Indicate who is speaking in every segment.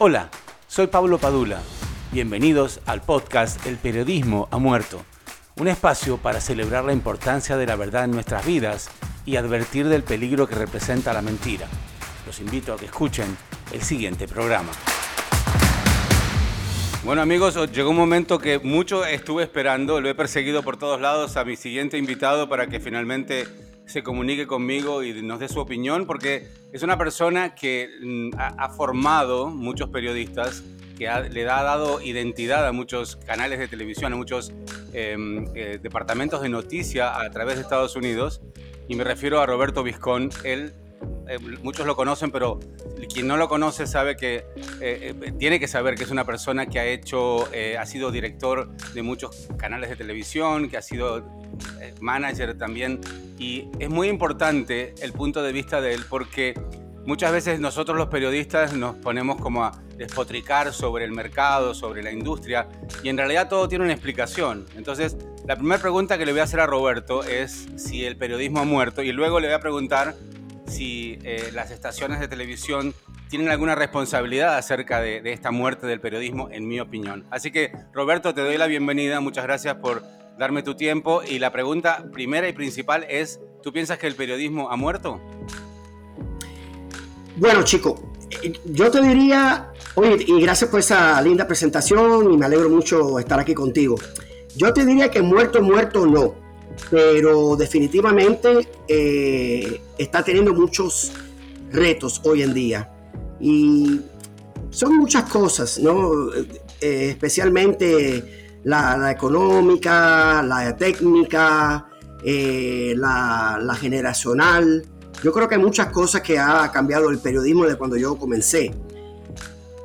Speaker 1: Hola, soy Pablo Padula. Bienvenidos al podcast El periodismo ha muerto, un espacio para celebrar la importancia de la verdad en nuestras vidas y advertir del peligro que representa la mentira. Los invito a que escuchen el siguiente programa. Bueno amigos, llegó un momento que mucho estuve esperando, lo he perseguido por todos lados a mi siguiente invitado para que finalmente se comunique conmigo y nos dé su opinión, porque es una persona que mm, ha, formado muchos periodistas, que le ha dado identidad a muchos canales de televisión, a muchos em, eh, departamentos de noticia a través de Estados Unidos. Y me refiero a Roberto Vizcón. Él eh, muchos lo conocen, pero quien no lo conoce sabe que eh, eh, tiene que saber que es una persona que ha hecho, ha sido director de muchos canales de televisión, que ha sido manager también, y es muy importante el punto de vista de él porque muchas veces nosotros los periodistas nos ponemos como a despotricar sobre el mercado, sobre la industria, y en realidad todo tiene una explicación. Entonces, la primera pregunta que le voy a hacer a Roberto es si el periodismo ha muerto, y luego le voy a preguntar si eh, las estaciones de televisión tienen alguna responsabilidad acerca de, esta muerte del periodismo, en mi opinión. Así que, Roberto, te doy la bienvenida. Muchas gracias por darme tu tiempo. Y la pregunta primera y principal es, ¿tú piensas que el periodismo ha muerto?
Speaker 2: Bueno, chico, yo te diría, oye, y gracias por esa linda presentación y me alegro mucho estar aquí contigo. Yo te diría que muerto, muerto no pero definitivamente eh, está teniendo muchos retos hoy en día. Y son muchas cosas, ¿no? Eh, especialmente la, económica, la técnica, eh, la, la, generacional. Yo creo que hay muchas cosas que ha cambiado el periodismo de cuando yo comencé.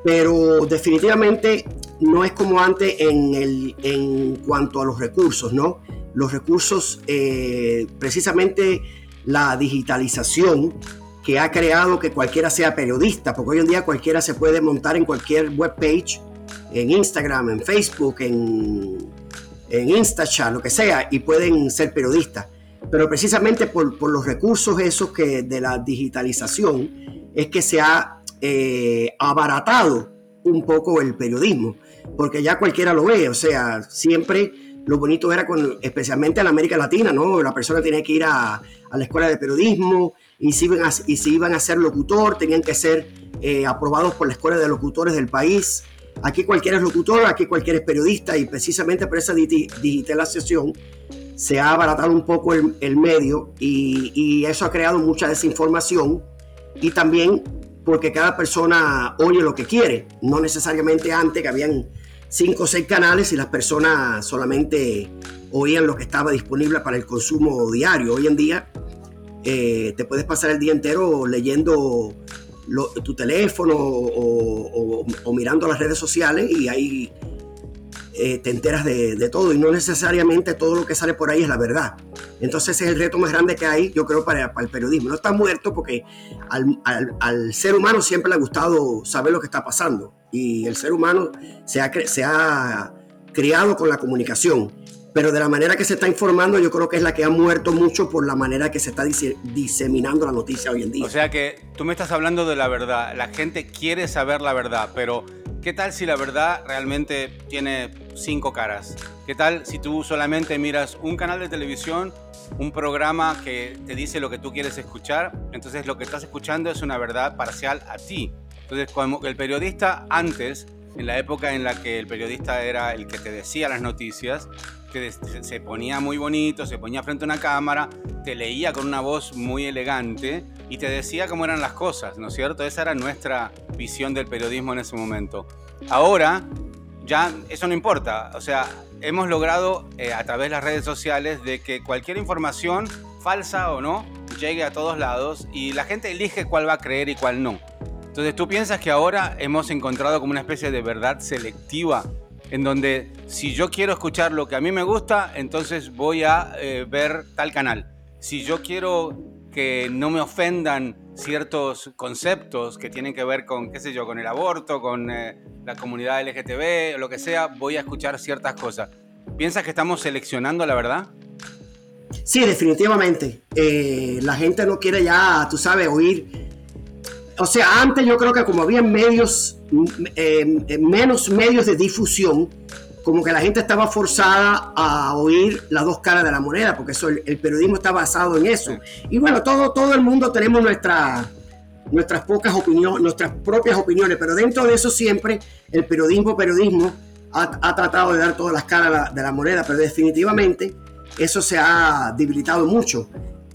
Speaker 2: Pero definitivamente no es como antes en, el, en cuanto a los recursos, ¿no? Los recursos, eh, precisamente la digitalización que ha creado que cualquiera sea periodista, porque hoy en día cualquiera se puede montar en cualquier web page, en Instagram, en Facebook, en, en Instachat, lo que sea, y pueden ser periodistas. Pero precisamente por, los recursos esos que de la digitalización es que se ha eh, abaratado un poco el periodismo, porque ya cualquiera lo ve, o sea, siempre lo bonito era con, especialmente en América Latina, ¿no? La persona tenía que ir a, la escuela de periodismo y si iban a, y si iban a ser locutor, tenían que ser eh, aprobados por la escuela de locutores del país. Aquí cualquiera es locutor, aquí cualquiera es periodista y precisamente por esa digitalización se ha abaratado un poco el, medio y, y, eso ha creado mucha desinformación y también porque cada persona oye lo que quiere, no necesariamente antes que habían cinco o seis canales y las personas solamente oían lo que estaba disponible para el consumo diario. Hoy en día eh, te puedes pasar el día entero leyendo tu teléfono o, mirando las redes sociales y ahí eh, te enteras de, todo y no necesariamente todo lo que sale por ahí es la verdad. Entonces es el reto más grande que hay, yo creo, para, el periodismo. No está muerto porque al, al ser humano siempre le ha gustado saber lo que está pasando y el ser humano se ha, se ha criado con la comunicación. Pero de la manera que se está informando, yo creo que es la que ha muerto mucho por la manera que se está diseminando la noticia hoy en día.
Speaker 1: O sea que tú me estás hablando de la verdad. La gente quiere saber la verdad, pero ¿qué tal si la verdad realmente tiene cinco caras? ¿Qué tal si tú solamente miras un canal de televisión, un programa que te dice lo que tú quieres escuchar? Entonces lo que estás escuchando es una verdad parcial a ti. Entonces, como el periodista antes, en la época en la que el periodista era el que te decía las noticias, que se ponía muy bonito, se ponía frente a una cámara, te leía con una voz muy elegante y te decía cómo eran las cosas, ¿no es cierto? Esa era nuestra visión del periodismo en ese momento. Ahora, ya eso no importa, o sea, hemos logrado eh, a través de las redes sociales de que cualquier información, falsa o no, llegue a todos lados y la gente elige cuál va a creer y cuál no. Entonces, ¿tú piensas que ahora hemos encontrado como una especie de verdad selectiva en donde si yo quiero escuchar lo que a mí me gusta, entonces voy a eh, ver tal canal? Si yo quiero que no me ofendan ciertos conceptos que tienen que ver con, qué sé yo, con el aborto, con eh, la comunidad LGTB, lo que sea, voy a escuchar ciertas cosas. ¿Piensas que estamos seleccionando la verdad?
Speaker 2: Sí, definitivamente. Eh, la gente no quiere ya, tú sabes, oír o sea, antes yo creo que como había medios, eh, menos medios de difusión, como que la gente estaba forzada a oír las dos caras de la moneda, porque eso, el, periodismo está basado en eso. Y bueno, todo, todo el mundo tenemos nuestra, nuestras pocas opiniones, nuestras propias opiniones, pero dentro de eso siempre el periodismo, periodismo ha, tratado de dar todas las caras de la, moneda, pero definitivamente eso se ha debilitado mucho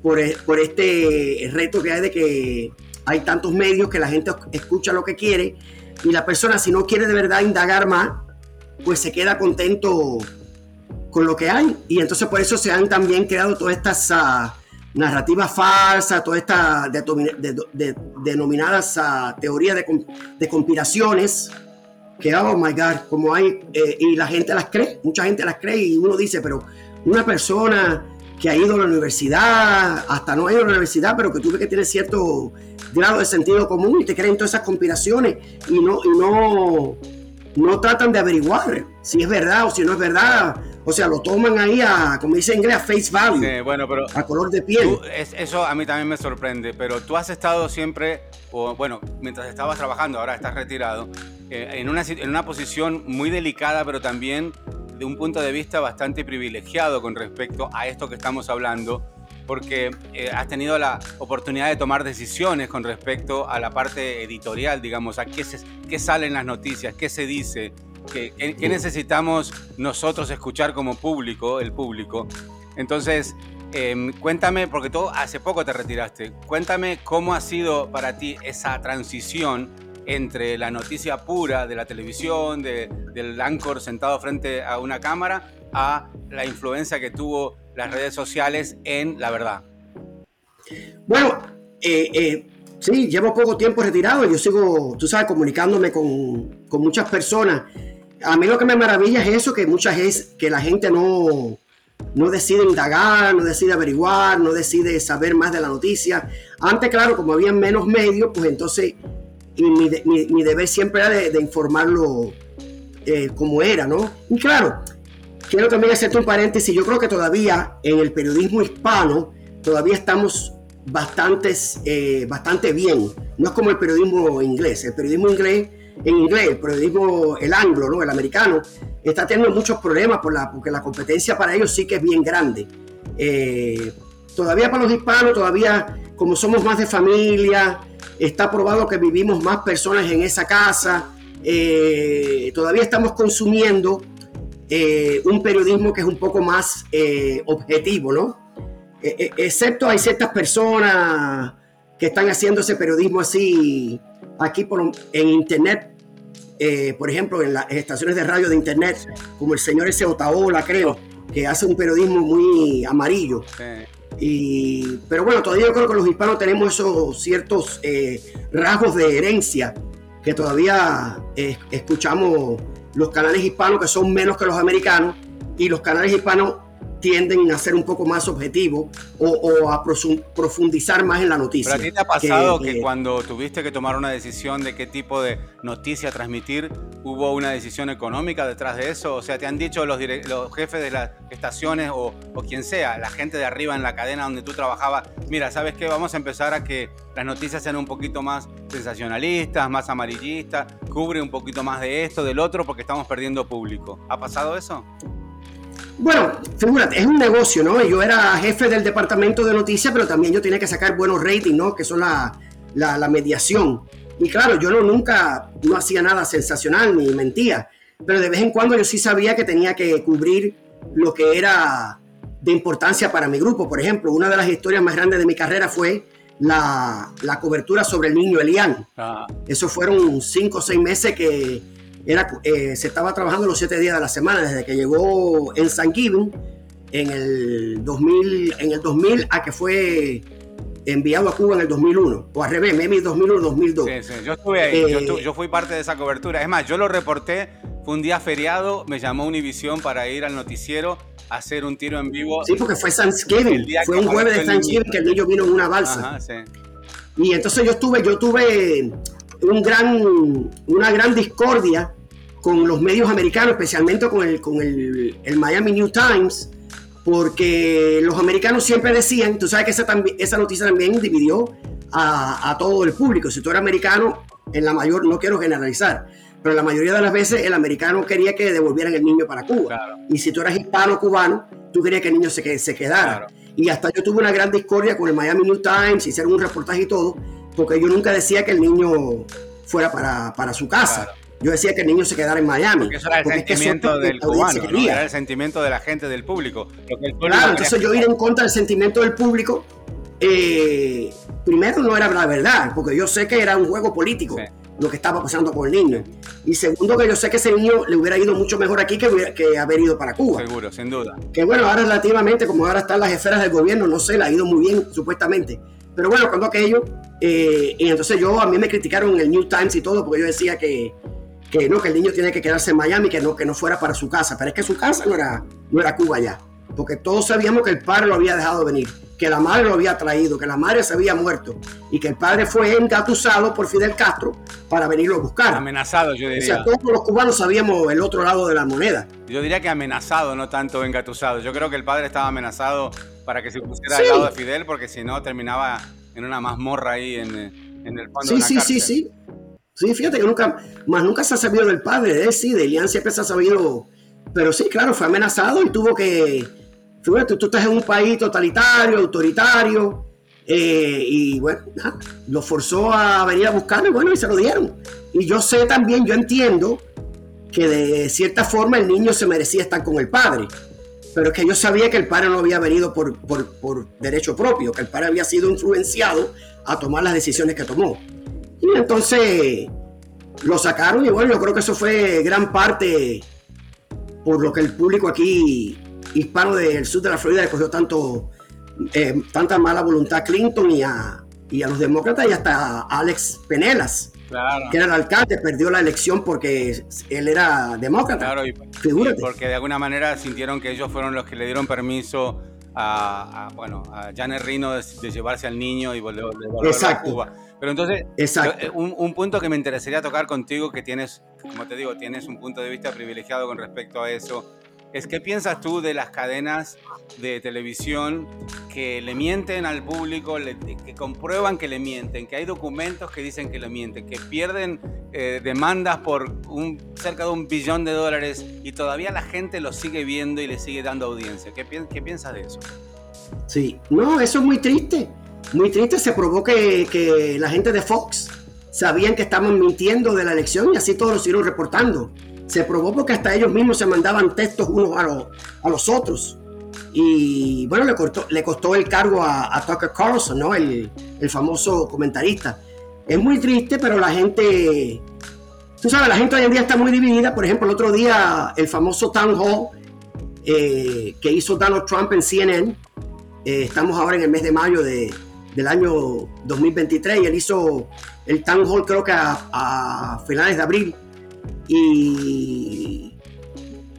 Speaker 2: por, por este reto que hay de que hay tantos medios que la gente escucha lo que quiere y la persona si no quiere de verdad indagar más, pues se queda contento con lo que hay. Y entonces por eso se han también creado todas estas uh, narrativas falsas, todas estas denominadas uh, teorías de, conspiraciones, que, oh my God, como hay, eh, y la gente las cree, mucha gente las cree y uno dice, pero una persona que ha ido a la universidad, hasta no ha ido a la universidad, pero que tuve que tener cierto grado de sentido común y te creen todas esas conspiraciones y no, y no no tratan de averiguar si es verdad o si no es verdad. O sea, lo toman ahí a, como dice en inglés, a face value.
Speaker 1: bueno, pero
Speaker 2: a color de piel.
Speaker 1: eso a mí también me sorprende, pero tú has estado siempre, o bueno, mientras estabas trabajando, ahora estás retirado, eh, en, una, en una posición muy delicada, pero también de un punto de vista bastante privilegiado con respecto a esto que estamos hablando porque eh, has tenido la oportunidad de tomar decisiones con respecto a la parte editorial, digamos, a qué, se, qué salen las noticias, qué se dice, qué, qué, necesitamos nosotros escuchar como público, el público. Entonces, em, cuéntame, porque tú hace poco te retiraste, cuéntame cómo ha sido para ti esa transición entre la noticia pura de la televisión, del anchor sentado frente a una cámara, a la influencia que tuvo las redes sociales en la verdad?
Speaker 2: Bueno, eh, eh, sí, llevo poco tiempo retirado. Yo sigo, tú sabes, comunicándome con, muchas personas. A mí lo que me maravilla es eso, que muchas es que la gente no, no decide indagar, no decide averiguar, no decide saber más de la noticia. Antes, claro, como había menos medios, pues entonces mi, mi, deber siempre era de, informarlo eh, como era, ¿no? Y claro, quiero también hacerte un paréntesis. Yo creo que todavía en el periodismo hispano, todavía estamos bastantes, eh, bastante bien. No es como el periodismo inglés. El periodismo inglés, en inglés, el periodismo, el anglo, ¿no? el americano, está teniendo muchos problemas porque la competencia para ellos sí que es bien grande. Eh, todavía para los hispanos, todavía como somos más de familia, está probado que vivimos más personas en esa casa, eh, todavía estamos consumiendo eh, un periodismo que es un poco más eh, objetivo, ¿no? Eh, excepto hay ciertas personas que están haciendo ese periodismo así aquí por, en Internet, por ejemplo, en las estaciones de radio de Internet, como el señor ese Otaola, creo, que hace un periodismo muy amarillo. Y, pero bueno, todavía yo creo que los hispanos tenemos esos ciertos rasgos de herencia que todavía escuchamos los canales hispanos que son menos que los americanos y los canales hispanos tienden a ser un poco más objetivos o, a profundizar más en la noticia.
Speaker 1: Pero a ti te ha pasado que, cuando tuviste que tomar una decisión de qué tipo de noticia transmitir, hubo una decisión económica detrás de eso? O sea, te han dicho los, los jefes de las estaciones o, o, quien sea, la gente de arriba en la cadena donde tú trabajabas, mira, ¿sabes qué? Vamos a empezar a que las noticias sean un poquito más sensacionalistas, más amarillistas, cubre un poquito más de esto, del otro, porque estamos perdiendo público. ¿Ha pasado eso?
Speaker 2: Bueno, figúrate, es un negocio, ¿no? Yo era jefe del departamento de noticias, pero también yo tenía que sacar buenos ratings, ¿no? Que son la, la, mediación. Y claro, yo no, nunca no hacía nada sensacional ni mentía, pero de vez en cuando yo sí sabía que tenía que cubrir lo que era de importancia para mi grupo. Por ejemplo, una de las historias más grandes de mi carrera fue la, la cobertura sobre el niño Elian. Ah. Esos fueron cinco o seis meses que eh, se estaba trabajando los siete días de la semana, desde que llegó en San Given en el 2000, en el 2000 a que fue enviado a Cuba en el 2001, o al revés, Memi 2001-2002.
Speaker 1: Sí, sí, yo estuve ahí, eh, yo, fui parte de esa cobertura. Es más, yo lo reporté, fue un día feriado, me llamó Univisión para ir al noticiero a hacer un tiro en vivo.
Speaker 2: Sí, porque fue Thanksgiving, fue un jueves de Thanksgiving que el niño vino en una balsa. Ajá, sí. Y entonces yo estuve, yo tuve un gran, una gran discordia con los medios americanos, especialmente con el, con el, Miami New Times, porque los americanos siempre decían, tú sabes que esa, esa noticia también dividió a, todo el público. Si tú eres americano, en la mayor, no quiero generalizar, pero la mayoría de las veces el americano quería que devolvieran el niño para Cuba. Y si tú eras hispano cubano, tú querías que el niño se, se quedara. Y hasta yo tuve una gran discordia con el Miami New Times, hicieron un reportaje y todo, porque yo nunca decía que el niño fuera para, para su casa. Yo decía que el niño se quedara en Miami.
Speaker 1: Porque eso era el sentimiento del cubano, era el sentimiento de la gente, del público.
Speaker 2: claro, entonces yo ir en contra del sentimiento del público, eh, primero no era la verdad, porque yo sé que era un juego político lo que estaba pasando con el niño. Y segundo, que yo sé que ese niño le hubiera ido mucho mejor aquí que, que haber ido para Cuba.
Speaker 1: Seguro, sin duda.
Speaker 2: Que bueno, ahora relativamente, como ahora están las esferas del gobierno, no sé, le ha ido muy bien, supuestamente. Pero bueno, cuando aquello, eh, y entonces yo, a mí me criticaron en el New Times y todo, porque yo decía que, que no, que el niño tiene que quedarse en Miami, que no, que no fuera para su casa. Pero es que su casa no era, no era Cuba ya. Porque todos sabíamos que el padre lo había dejado venir que la madre lo había traído, que la madre se había muerto y que el padre fue engatusado por Fidel Castro para venirlo a buscar.
Speaker 1: Amenazado, yo diría.
Speaker 2: O sea, todos los cubanos sabíamos el otro lado de la moneda.
Speaker 1: Yo diría que amenazado, no tanto engatusado. Yo creo que el padre estaba amenazado para que se pusiera al lado de Fidel, porque si no terminaba en una mazmorra ahí en, el fondo
Speaker 2: sí,
Speaker 1: de una
Speaker 2: sí, Sí, sí, sí. Fíjate que nunca, más nunca se ha sabido del padre de él, sí, de Elian siempre se ha sabido, pero sí, claro, fue amenazado y tuvo que, Fíjate, tú estás en un país totalitario, autoritario, eh, y bueno, lo forzó a venir a buscarlo y bueno, y se lo dieron. Y yo sé también, yo entiendo que de cierta forma el niño se merecía estar con el padre, pero es que yo sabía que el padre no había venido por, por derecho propio, que el padre había sido influenciado a tomar las decisiones que tomó. Y entonces lo sacaron y bueno, yo creo que eso fue gran parte por lo que el público aquí hispano del sur de la Florida le cogió tanto, eh, tanta mala voluntad a Clinton y a, y a los demócratas y hasta a Alex Penelas, que era el alcalde, perdió la elección porque él era demócrata.
Speaker 1: Claro, y, porque de alguna manera sintieron que ellos fueron los que le dieron permiso a, bueno, a Janet Rino de, llevarse al niño y volver, a Cuba. Pero entonces, eh, Un, un, punto que me interesaría tocar contigo, que tienes, como te digo, tienes un punto de vista privilegiado con respecto a eso, es qué piensas tú de las cadenas de televisión que le mienten al público, que comprueban que le mienten, que hay documentos que dicen que le mienten, que pierden eh, demandas por un, cerca de un billón de dólares y todavía la gente lo sigue viendo y le sigue dando audiencia. ¿Qué, qué piensas de eso?
Speaker 2: Sí, no, eso es muy triste. Muy triste, se probó que, que la gente de Fox sabían que estaban mintiendo de la elección y así todos lo siguieron reportando se probó porque hasta ellos mismos se mandaban textos unos a, los, a los otros. Y bueno, le, costó, le costó el cargo a, Tucker Carlson, ¿no? El, el, famoso comentarista. Es muy triste, pero la gente, tú sabes, la gente hoy en día está muy dividida. Por ejemplo, el otro día, el famoso town hall eh, que hizo Donald Trump en CNN, eh, estamos ahora en el mes de mayo de, del año 2023, y él hizo el town hall creo que a, a finales de abril y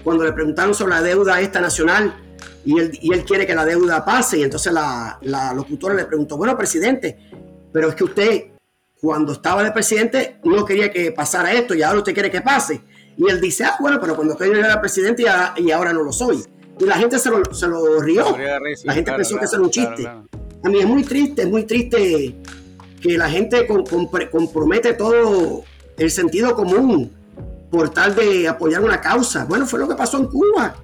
Speaker 2: cuando le preguntaron sobre la deuda esta nacional y él, y él quiere que la deuda pase y entonces la, la locutora le preguntó, bueno, presidente, pero es que usted cuando estaba de presidente no quería que pasara esto y ahora usted quiere que pase. Y él dice, ah, bueno, pero cuando yo era presidente y, ahora no lo soy. Y la gente se lo, se lo rió. La gente pensó que eso era un chiste. A mí es muy triste, es muy triste que la gente compromete todo el sentido común por tal de apoyar una causa. Bueno, fue lo que pasó en Cuba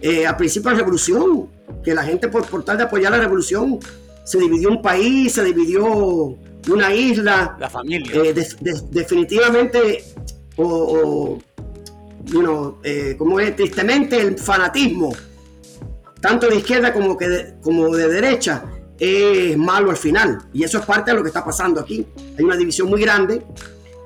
Speaker 2: eh, a principios de la revolución, que la gente por, por, tal de apoyar la revolución se dividió un país, se dividió una isla.
Speaker 1: La familia.
Speaker 2: Eh, definitivamente, o, eh, como es tristemente el fanatismo, tanto de izquierda como, que como de derecha, es malo al final. Y eso es parte de lo que está pasando aquí. Hay una división muy grande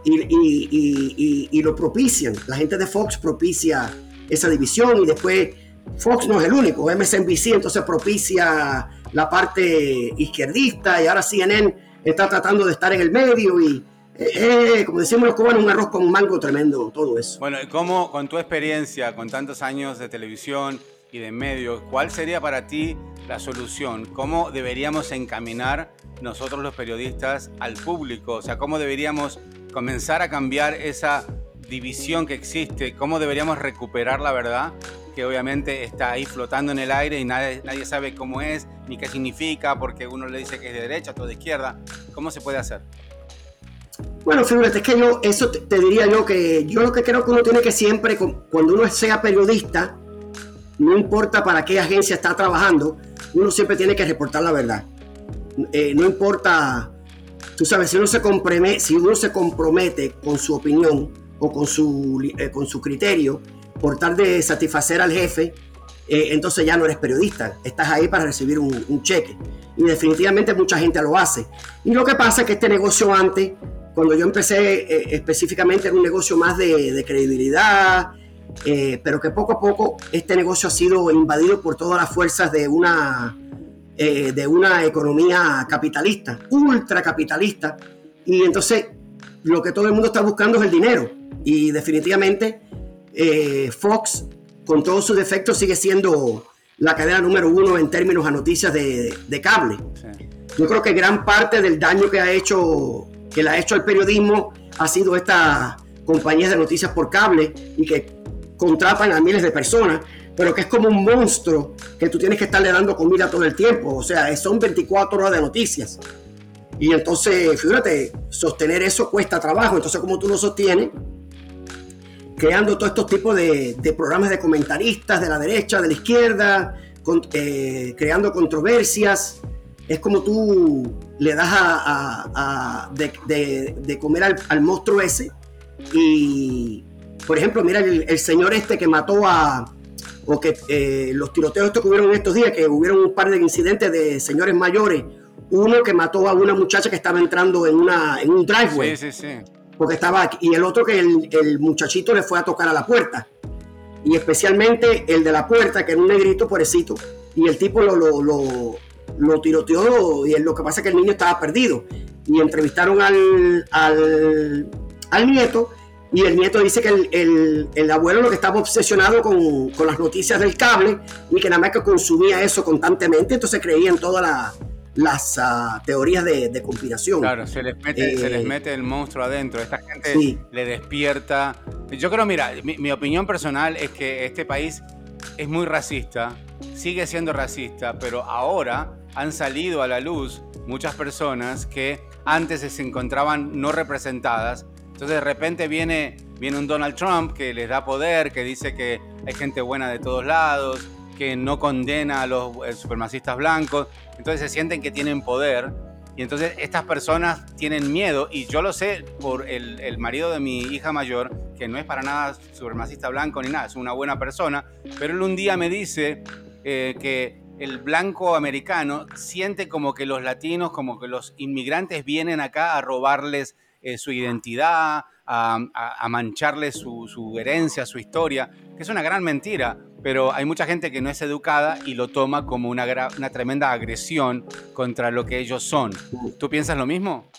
Speaker 2: y, lo propician. La gente de Fox propicia esa división y después Fox no es el único, MSNBC entonces propicia la parte izquierdista y ahora CNN está tratando de estar en el medio y eh, eh, como decimos los cubanos, un arroz con mango tremendo, todo eso.
Speaker 1: Bueno, ¿cómo con tu experiencia, con tantos años de televisión y de medios, cuál sería para ti la solución? ¿Cómo deberíamos encaminar nosotros los periodistas al público? O sea, ¿cómo deberíamos comenzar a cambiar esa división que existe, cómo deberíamos recuperar la verdad, que obviamente está ahí flotando en el aire y nadie, nadie sabe cómo es, ni qué significa, porque uno le dice que es de derecha, todo de izquierda. ¿Cómo se puede hacer?
Speaker 2: Bueno, fíjate, es que yo, eso te, diría yo que yo lo que creo que uno tiene que siempre, cuando uno sea periodista, no importa para qué agencia está trabajando, uno siempre tiene que reportar la verdad. Eh, no importa, tú sabes, si uno, se compromete, si uno se compromete con su opinión o con su, eh, con su criterio por tal de satisfacer al jefe, eh, entonces ya no eres periodista, estás ahí para recibir un, cheque. Y definitivamente mucha gente lo hace. Y lo que pasa es que este negocio antes, cuando yo empecé específicamente en un negocio más de, de credibilidad, pero que poco a poco este negocio ha sido invadido por todas las fuerzas de una eh, de una economía capitalista, ultracapitalista, y entonces lo que todo el mundo está buscando es el dinero. Y definitivamente eh, Fox, con todos sus defectos, sigue siendo la cadena número uno en términos a noticias de, cable. Yo creo que gran parte del daño que ha hecho, que le ha hecho al periodismo, ha sido estas compañías de noticias por cable y que contratan a miles de personas pero que es como un monstruo que tú tienes que estarle dando comida todo el tiempo. O sea, son 24 horas de noticias. Y entonces, fíjate, sostener eso cuesta trabajo. Entonces, como tú lo sostienes, creando todos estos tipos de, programas de comentaristas de la derecha, de la izquierda, eh, creando controversias, es como tú le das a, de, comer al, monstruo ese. Y, por ejemplo, mira el señor este que mató a, o que eh, los tiroteos estos que hubieron en estos días, que hubieron un par de incidentes de señores mayores, uno que mató a una muchacha que estaba entrando en, una, en un driveway. Sí, sí, sí. Porque estaba aquí, y el otro que el, muchachito le fue a tocar a la puerta. Y especialmente el de la puerta, que era un negrito, pobrecito. Y el tipo lo, lo, lo, lo tiroteó y lo que pasa es que el niño estaba perdido. Y entrevistaron al, al, al nieto y el nieto dice que el, el, abuelo lo que estaba obsesionado con, con, las noticias del cable y que nada más que consumía eso constantemente, entonces creía en todas las uh, teorías de, de, conspiración.
Speaker 1: Claro, se les, mete, se les eh, mete el monstruo adentro, esta gente le despierta. Yo creo, mira, mi, mi opinión personal es que este país es muy racista, sigue siendo racista, pero ahora han salido a la luz muchas personas que antes se encontraban no representadas entonces de repente viene, viene un Donald Trump que les da poder, que dice que hay gente buena de todos lados, que no condena a los eh, supremacistas blancos. Entonces se sienten que tienen poder. Y entonces estas personas tienen miedo, y yo lo sé por el, marido de mi hija mayor, que no es para nada supremacista blanco ni nada, es una buena persona, pero él un día me dice eh, que el blanco americano siente como que los latinos, como que los inmigrantes vienen acá a robarles eh, su identidad, a, mancharle su, herencia, su historia, que es una gran mentira, pero hay mucha gente que no es educada y lo toma como una, una tremenda agresión contra lo que ellos son. ¿Tú piensas lo mismo?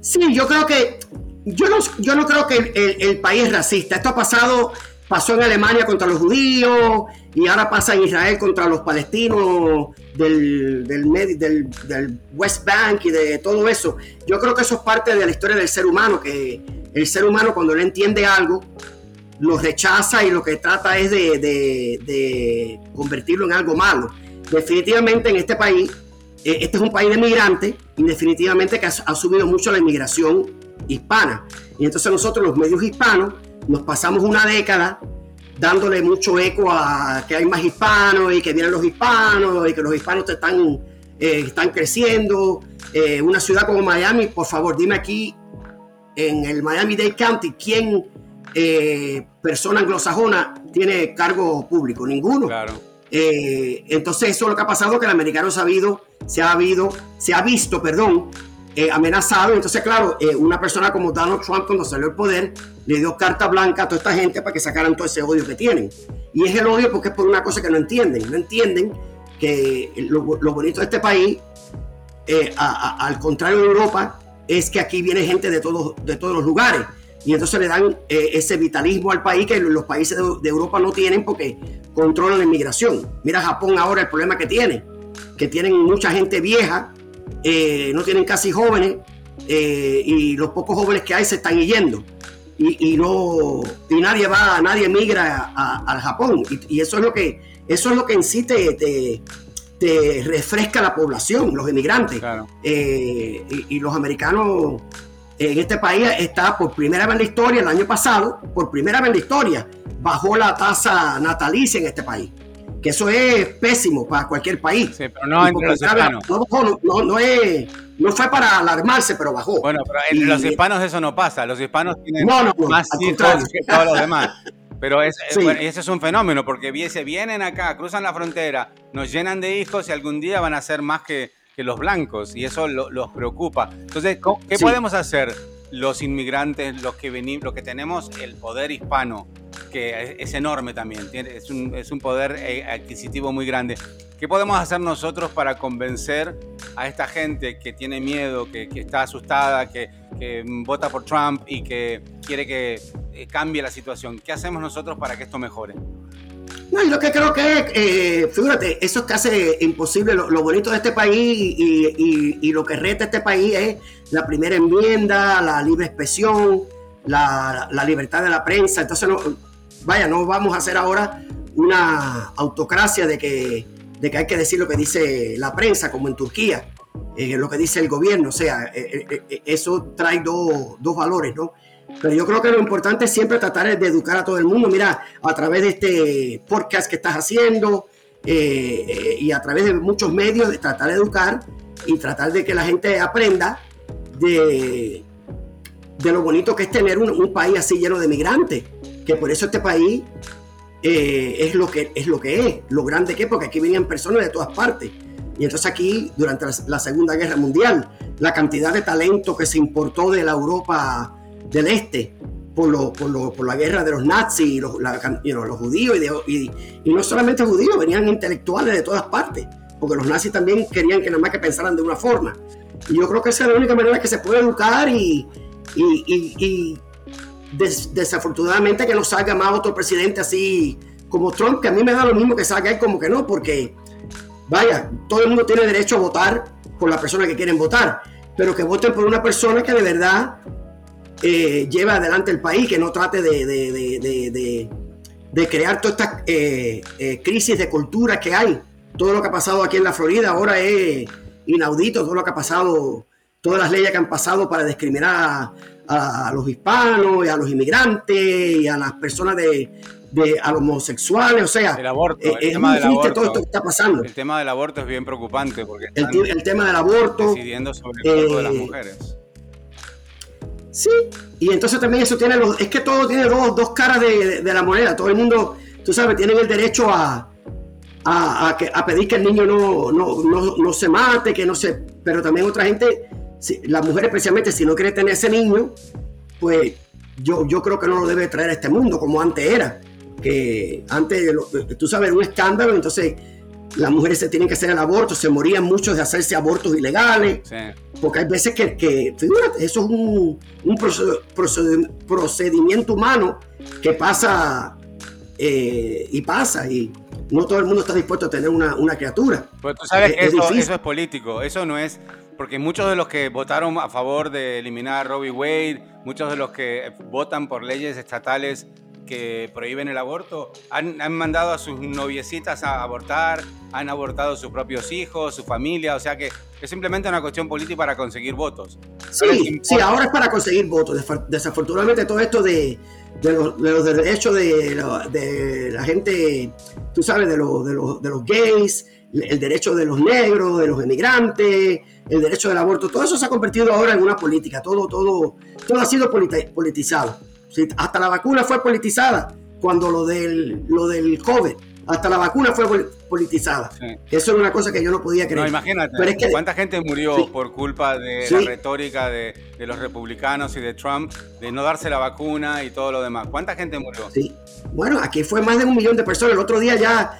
Speaker 2: Sí, yo creo que, yo no, yo no creo que el, el país es racista. Esto ha pasado pasó en Alemania contra los judíos y ahora pasa en Israel contra los palestinos del, del, del, West Bank y de todo eso. Yo creo que eso es parte de la historia del ser humano, que el ser humano cuando no entiende algo, lo rechaza y lo que trata es de, convertirlo en algo malo. Definitivamente en este país, eh, este es un país de migrantes y definitivamente que ha, ha subido mucho la inmigración hispana. Y entonces nosotros los medios hispanos nos pasamos una década dándole mucho eco a que hay más hispanos y que vienen los hispanos y que los hispanos están, eh, están creciendo. Eh, una ciudad como Miami, por favor, dime aquí en el Miami-Dade County quién eh, persona anglosajona tiene cargo público, ninguno. Claro. entonces eso es lo que ha pasado, que el americano se ha, se ha, habido, se ha visto, perdón, eh, amenazado. Entonces, claro, eh, una persona como Donald Trump, cuando salió al poder, le dio carta blanca a toda esta gente para que sacaran todo ese odio que tienen. Y es el odio porque es por una cosa que no entienden. No entienden que lo, bonito de este país, eh, al contrario de Europa, es que aquí viene gente de todos, de todos los lugares. Y entonces le dan ese vitalismo al país que los países de, de Europa no tienen porque controlan la inmigración. Mira Japón ahora el problema que tiene, que tienen mucha gente vieja eh, no tienen casi jóvenes eh, y los pocos jóvenes que hay se están yendo. Y, no y nadie va, nadie migra al Japón. Y, eso es lo que eso es lo que en sí te, te refresca la población, los inmigrantes. Eh, y, los americanos en este país está por primera vez en la historia, el año pasado, por primera vez en la historia, bajó la tasa natalicia en este país. Que eso es pésimo para cualquier país.
Speaker 1: Sí, pero no entre los hispanos.
Speaker 2: No, no, es, no, fue para alarmarse, pero bajó.
Speaker 1: Bueno, pero entre los hispanos eso no pasa. Los hispanos tienen más hijos que todos los demás. Pero ese es un fenómeno, porque vienen acá, cruzan la frontera, nos llenan de hijos y algún día van a ser más que, que los blancos, y eso los preocupa. Entonces, ¿qué podemos hacer los inmigrantes, los que, venimos, los que tenemos el poder hispano, que es, enorme también, es un, es un poder eh, adquisitivo muy grande? ¿Qué podemos hacer nosotros para convencer a esta gente que tiene miedo, que, está asustada, que, que vota por Trump y que quiere que eh, cambie la situación. ¿Qué hacemos nosotros para que esto mejore?
Speaker 2: No, y lo que creo que es, eh, fíjate, eso es casi imposible. Lo, bonito de este país y, lo que reta este país es la primera enmienda, la libre expresión, la, libertad de la prensa. Entonces, no, vaya, no vamos a hacer ahora una autocracia de que, de que hay que decir lo que dice la prensa, como en Turquía, eh, lo que dice el gobierno. O sea, eso trae dos valores, ¿no? Pero yo creo que lo importante es siempre tratar de educar a todo el mundo. Mira, a través de este podcast que estás haciendo eh, eh, y a través de muchos medios, de tratar de educar y tratar de que la gente aprenda de, de lo bonito que es tener un, país así lleno de migrantes. Que por eso este país eh, es, lo que, es lo que es, lo grande que es, porque aquí venían personas de todas partes. Y entonces aquí, durante la Segunda Guerra Mundial, la cantidad de talento que se importó de la Europa del este por, por, la guerra de los nazis los, los judíos y, no solamente judíos, venían intelectuales de todas partes, porque los nazis también querían que nada más que pensaran de una forma. Y yo creo que esa es la única manera que se puede educar y desafortunadamente que no salga más otro presidente así como Trump, que a mí me da lo mismo que salga él como que no, porque vaya, todo el mundo tiene derecho a votar por la persona que quieren votar, pero que voten por una persona que de verdad eh, lleva adelante el país, que no trate de, de, crear todas estas eh, eh, crisis de cultura que hay. Todo lo que ha pasado aquí en la Florida ahora es inaudito, todo lo que ha pasado, todas las leyes que han pasado para discriminar a, los hispanos y a los inmigrantes y a las personas de, a los homosexuales, o sea,
Speaker 1: el aborto, el tema del aborto,
Speaker 2: todo esto que está pasando.
Speaker 1: El tema del aborto es bien preocupante porque
Speaker 2: el, tema del aborto
Speaker 1: decidiendo sobre el cuerpo de las mujeres.
Speaker 2: Sí, y entonces también eso tiene los, es que todo tiene dos, dos caras de, de, la moneda, todo el mundo, tú sabes, tienen el derecho a, a, a, pedir que el niño no, no, no, no, se mate, que no se, pero también otra gente, si, las mujeres especialmente, si no quiere tener ese niño, pues yo, yo creo que no lo debe traer a este mundo como antes era, que antes, tú sabes, un escándalo, entonces las mujeres se tienen que hacer el aborto, se morían muchos de hacerse abortos ilegales, porque hay veces que, que fíjate, eso es un, un procedimiento humano que pasa eh, y pasa, y no todo el mundo está dispuesto a tener una, una criatura.
Speaker 1: Pues tú sabes que eso, eso, es político, eso no es, porque muchos de los que votaron a favor de eliminar a Robbie Wade, muchos de los que votan por leyes estatales que prohíben el aborto han, mandado a sus noviecitas a abortar, han abortado a sus propios hijos, su familia, o sea que es simplemente una cuestión política para conseguir votos.
Speaker 2: Sí, sí, ahora es para conseguir votos. Desafortunadamente todo esto de, de, los, derechos de la, gente, tú sabes, de, los, de, los, de los gays, el derecho de los negros, de los emigrantes, el derecho del aborto, todo eso se ha convertido ahora en una política, todo, todo, todo ha sido politizado hasta la vacuna fue politizada cuando lo del, lo del COVID. Hasta la vacuna fue politizada. Eso es una cosa que yo no podía creer.
Speaker 1: No, imagínate, ¿cuánta gente murió por culpa de la retórica de, los republicanos y de Trump de no darse la vacuna y todo lo demás? ¿Cuánta gente murió?
Speaker 2: Sí. Bueno, aquí fue más de un millón de personas. El otro día ya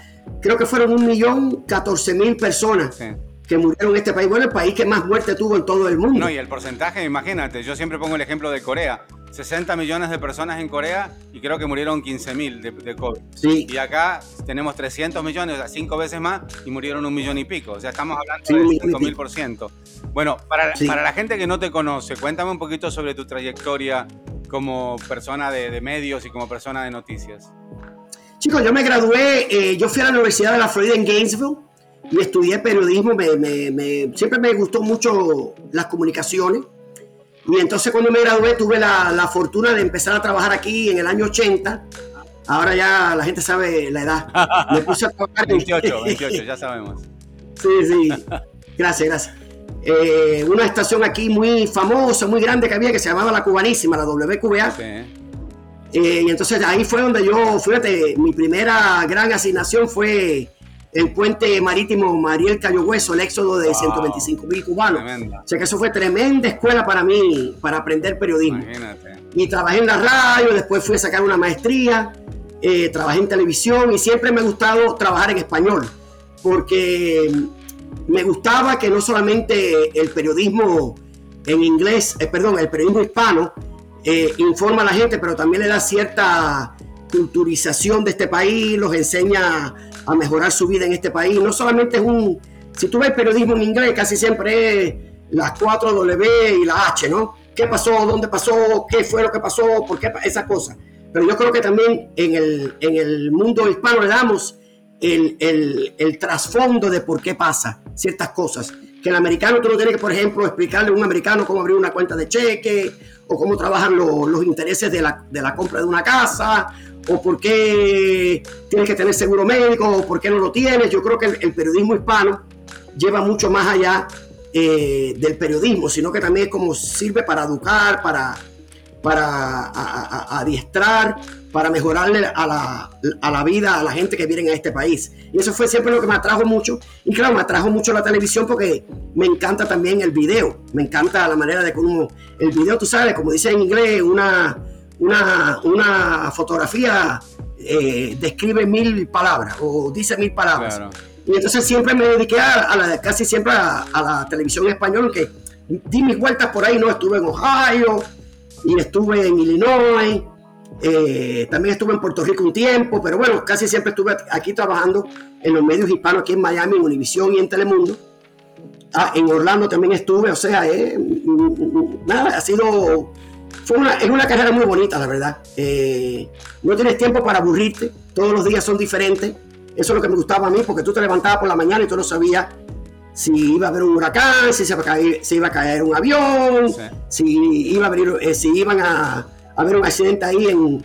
Speaker 2: creo que fueron un millón catorce mil personas. que murieron en este país. Bueno, el país que más muerte tuvo en todo el mundo.
Speaker 1: No, y el porcentaje, imagínate, yo siempre pongo el ejemplo de Corea. 60 millones de personas en Corea y creo que murieron 15 mil de, COVID.
Speaker 2: Sí.
Speaker 1: Y acá tenemos 300 millones, o sea, cinco veces más y murieron un millón y pico. O sea, estamos hablando de 5 mil por ciento. Bueno, para, para la gente que no te conoce, cuéntame un poquito sobre tu trayectoria como persona de, medios y como persona de noticias.
Speaker 2: Chicos, yo me gradué, eh, yo fui a la Universidad de la Florida en Gainesville y estudié periodismo, siempre me gustó mucho las comunicaciones. Y entonces cuando me gradué tuve la, fortuna de empezar a trabajar aquí en el año 80. Ahora ya la gente sabe la edad.
Speaker 1: Me puse a trabajar 28, 28, ya sabemos.
Speaker 2: Sí, sí. Gracias, gracias. Eh, una estación aquí muy famosa, muy grande que había, que se llamaba La Cubanísima, la WQBA. Sí. Eh, y entonces ahí fue donde yo, fíjate, mi primera gran asignación fue el puente marítimo Mariel Cayo Hueso, el éxodo de 125 mil cubanos. O sea que eso fue tremenda escuela para mí, para aprender periodismo. Y trabajé en la radio, después fui a sacar una maestría, eh, trabajé en televisión y siempre me ha gustado trabajar en español, porque me gustaba que no solamente el periodismo en inglés, eh, perdón, el periodismo hispano eh, informa a la gente, pero también le da cierta culturización de este país, los enseña a mejorar su vida en este país. No solamente es un, si tú ves periodismo en inglés, casi siempre es las 4 W y la H, ¿no? ¿Qué pasó? ¿Dónde pasó? ¿Qué fue lo que pasó? ¿Por qué? Esas cosas. Pero yo creo que también en el, en el mundo hispano le damos el, el, el trasfondo de por qué pasa ciertas cosas. Que el americano tú no tienes que, por ejemplo, explicarle a un americano cómo abrir una cuenta de cheque o cómo trabajan los intereses de la, de la compra de una casa o por qué tienes que tener seguro médico, o por qué no lo tienes. Yo creo que el, periodismo hispano lleva mucho más allá eh, del periodismo, sino que también es como sirve para educar, para, para adiestrar, para mejorarle a la, a la, vida a la gente que viene a este país. Y eso fue siempre lo que me atrajo mucho. Y claro, me atrajo mucho la televisión porque me encanta también el video. Me encanta la manera de cómo el video, tú sabes, como dice en inglés, una una, una fotografía eh, describe mil palabras o dice mil palabras. Y entonces siempre me dediqué a, la, casi siempre a, la televisión española, que di mis vueltas por ahí, ¿no? Estuve en Ohio y estuve en Illinois, eh, también estuve en Puerto Rico un tiempo, pero bueno, casi siempre estuve aquí trabajando en los medios hispanos, aquí en Miami, en Univisión y en Telemundo. Ah, en Orlando también estuve, o sea, eh, nada, ha sido es una carrera muy bonita, la verdad. Eh, no tienes tiempo para aburrirte, todos los días son diferentes. Eso es lo que me gustaba a mí, porque tú te levantabas por la mañana y tú no sabías si iba a haber un huracán, si se iba a caer, iba a caer un avión, si, iba a eh, si iban a, haber un accidente ahí en,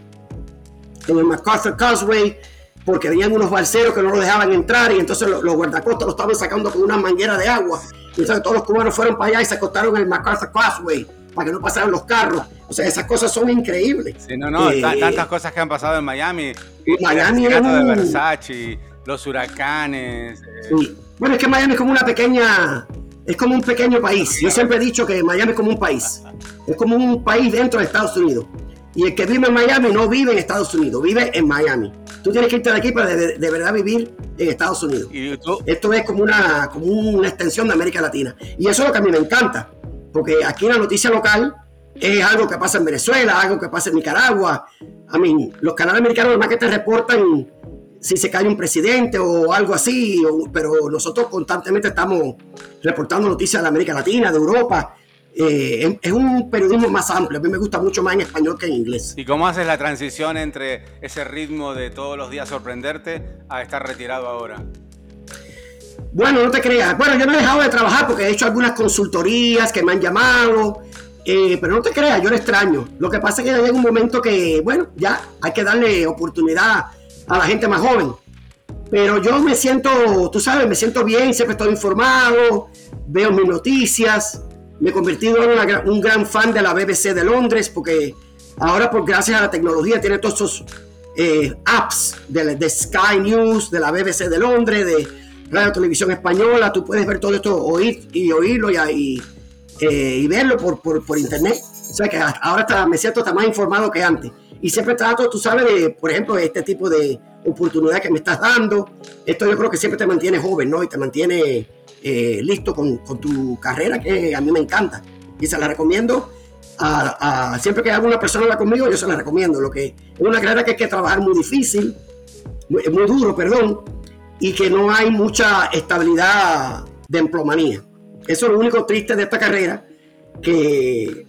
Speaker 2: en el MacArthur Causeway, porque venían unos balseros que no lo dejaban entrar y entonces los, guardacostas lo estaban sacando con una manguera de agua. Y entonces todos los cubanos fueron para allá y se acostaron en el MacArthur Causeway para que no pasaran los carros. O sea, esas cosas son increíbles.
Speaker 1: Sí, no, no, eh, tantas cosas que han pasado en Miami.
Speaker 2: Miami
Speaker 1: es de Versace, los huracanes.
Speaker 2: Sí. Bueno, es que Miami es como una pequeña, es como un pequeño país. Yo siempre he dicho que Miami es como un país. Es como un país dentro de Estados Unidos. Y el que vive en Miami no vive en Estados Unidos, vive en Miami. Tú tienes que irte de aquí para de, verdad vivir en Estados Unidos. Esto es como una, como una extensión de América Latina. Y eso es lo que a mí me encanta porque aquí la noticia local es algo que pasa en Venezuela, algo que pasa en Nicaragua. A mí, los canales americanos más que te reportan si se cae un presidente o algo así, pero nosotros constantemente estamos reportando noticias de América Latina, de Europa. Eh, es un periodismo más amplio, a mí me gusta mucho más en español que en inglés.
Speaker 1: ¿Y cómo haces la transición entre ese ritmo de todos los días sorprenderte a estar retirado ahora?
Speaker 2: Bueno, no te creas. Bueno, yo no he dejado de trabajar porque he hecho algunas consultorías que me han llamado. Eh, pero no te creas, yo lo extraño. Lo que pasa es que llega un momento que, bueno, ya hay que darle oportunidad a la gente más joven. Pero yo me siento, tú sabes, me siento bien, siempre estoy informado, veo mis noticias. Me he convertido en un gran fan de la BBC de Londres porque ahora, por gracias a la tecnología, tiene todos esos eh, apps de, Sky News, de la BBC de Londres, de Radio Televisión Española, tú puedes ver todo esto, oír y oírlo y, eh, y verlo por, por, internet. O sea que ahora me siento más informado que antes. Y siempre trato, tú sabes, de, por ejemplo, este tipo de oportunidad que me estás dando. Esto yo creo que siempre te mantiene joven, ¿no? Y te mantiene eh, listo con, tu carrera, que a mí me encanta. Y se la recomiendo siempre que alguna persona la conmigo, yo se la recomiendo. Lo que es una carrera que hay que trabajar muy difícil, muy, muy duro, perdón, y que no hay mucha estabilidad de emplomanía. Eso es lo único triste de esta carrera, que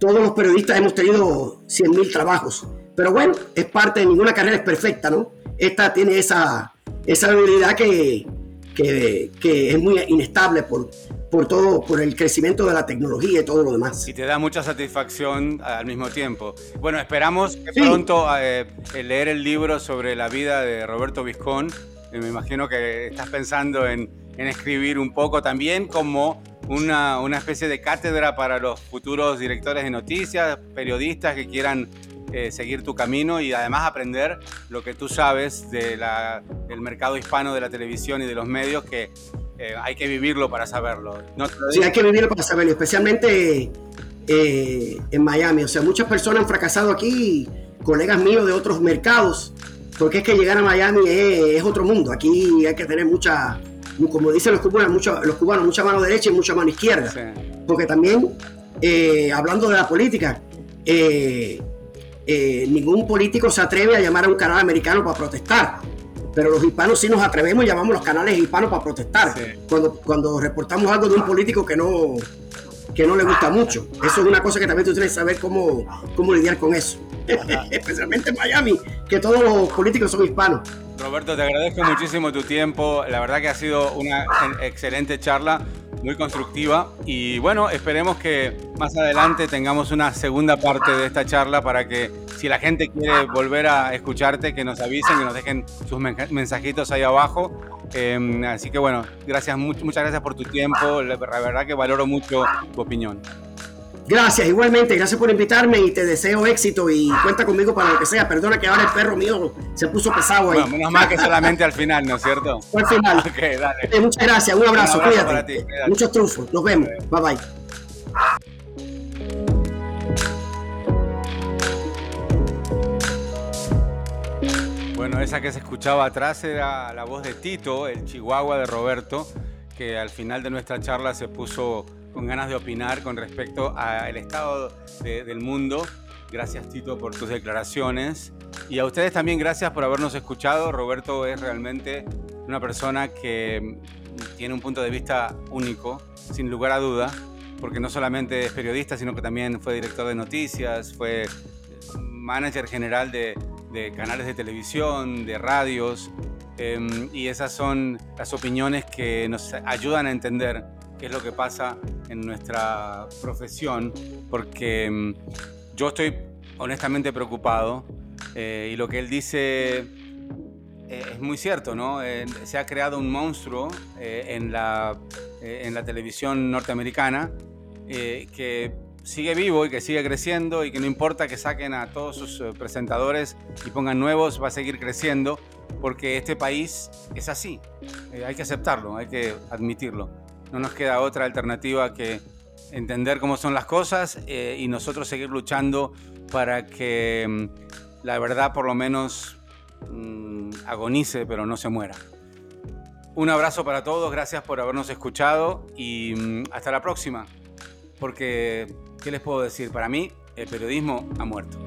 Speaker 2: todos los periodistas hemos tenido 100.000 trabajos. Pero bueno, es parte de ninguna carrera es perfecta, ¿no? Esta tiene esa, esa habilidad que, que, que, es muy inestable por, por todo, por el crecimiento de la tecnología y todo lo demás.
Speaker 1: Y te da mucha satisfacción al mismo tiempo. Bueno, esperamos pronto eh, leer el libro sobre la vida de Roberto Viscón. Me imagino que estás pensando en, en escribir un poco también como una, una, especie de cátedra para los futuros directores de noticias, periodistas que quieran eh, seguir tu camino y además aprender lo que tú sabes de la, del mercado hispano de la televisión y de los medios, que eh, hay que vivirlo para saberlo.
Speaker 2: sí, hay que vivirlo para saberlo, especialmente eh, en Miami. O sea, muchas personas han fracasado aquí, colegas míos de otros mercados, porque es que llegar a Miami es, otro mundo. Aquí hay que tener mucha, como dicen los cubanos, mucho, los cubanos mucha mano derecha y mucha mano izquierda. Porque también, hablando de la política, eh, eh, ningún político se atreve a llamar a un canal americano para protestar. Pero los hispanos sí nos atrevemos y llamamos los canales hispanos para protestar. Cuando, cuando reportamos algo de un político que no, que no le gusta mucho. Eso es una cosa que también tú tienes que saber cómo, cómo lidiar con eso. Especialmente en Miami, que todos los políticos son hispanos.
Speaker 1: Roberto, te agradezco muchísimo tu tiempo. La verdad que ha sido una excelente charla muy constructiva y bueno, esperemos que más adelante tengamos una segunda parte de esta charla para que si la gente quiere volver a escucharte, que nos avisen, que nos dejen sus mensajitos ahí abajo. Em, así que bueno, gracias, muchas gracias por tu tiempo, la verdad que valoro mucho tu opinión.
Speaker 2: Gracias, igualmente, gracias por invitarme y te deseo éxito y cuenta conmigo para lo que sea. Perdona que ahora el perro mío se puso pesado ahí.
Speaker 1: Bueno, menos mal que solamente al final, ¿no es cierto?
Speaker 2: Al final. Ok, dale. Eh, muchas gracias, un abrazo, cuídate. Muchos trufos, nos vemos. Bye bye.
Speaker 1: Bueno, esa que se escuchaba atrás era la voz de Tito, el chihuahua de Roberto, que al final de nuestra charla se puso con ganas de opinar con respecto al estado del mundo. Gracias Tito por tus declaraciones. Y a ustedes también gracias por habernos escuchado. Roberto es realmente una persona que tiene un punto de vista único, sin lugar a duda, porque no solamente es periodista, sino que también fue director de noticias, fue manager general de, canales de televisión, de radios, em, y esas son las opiniones que nos ayudan a entender qué es lo que pasa en nuestra profesión, porque mm, yo estoy honestamente preocupado eh, y lo que él dice eh, es muy cierto, ¿no? Eh, se ha creado un monstruo en, la, en la televisión norteamericana que sigue vivo y que sigue creciendo y que no importa que saquen a todos sus presentadores y pongan nuevos, va a seguir creciendo porque este país es así. hay que aceptarlo, hay que admitirlo no nos queda otra alternativa que entender cómo son las cosas eh, y nosotros seguir luchando para que mm, la verdad por lo menos mm, agonice pero no se muera. Un abrazo para todos, gracias por habernos escuchado y mm, hasta la próxima. Porque, ¿qué les puedo decir? Para mí, el periodismo ha muerto.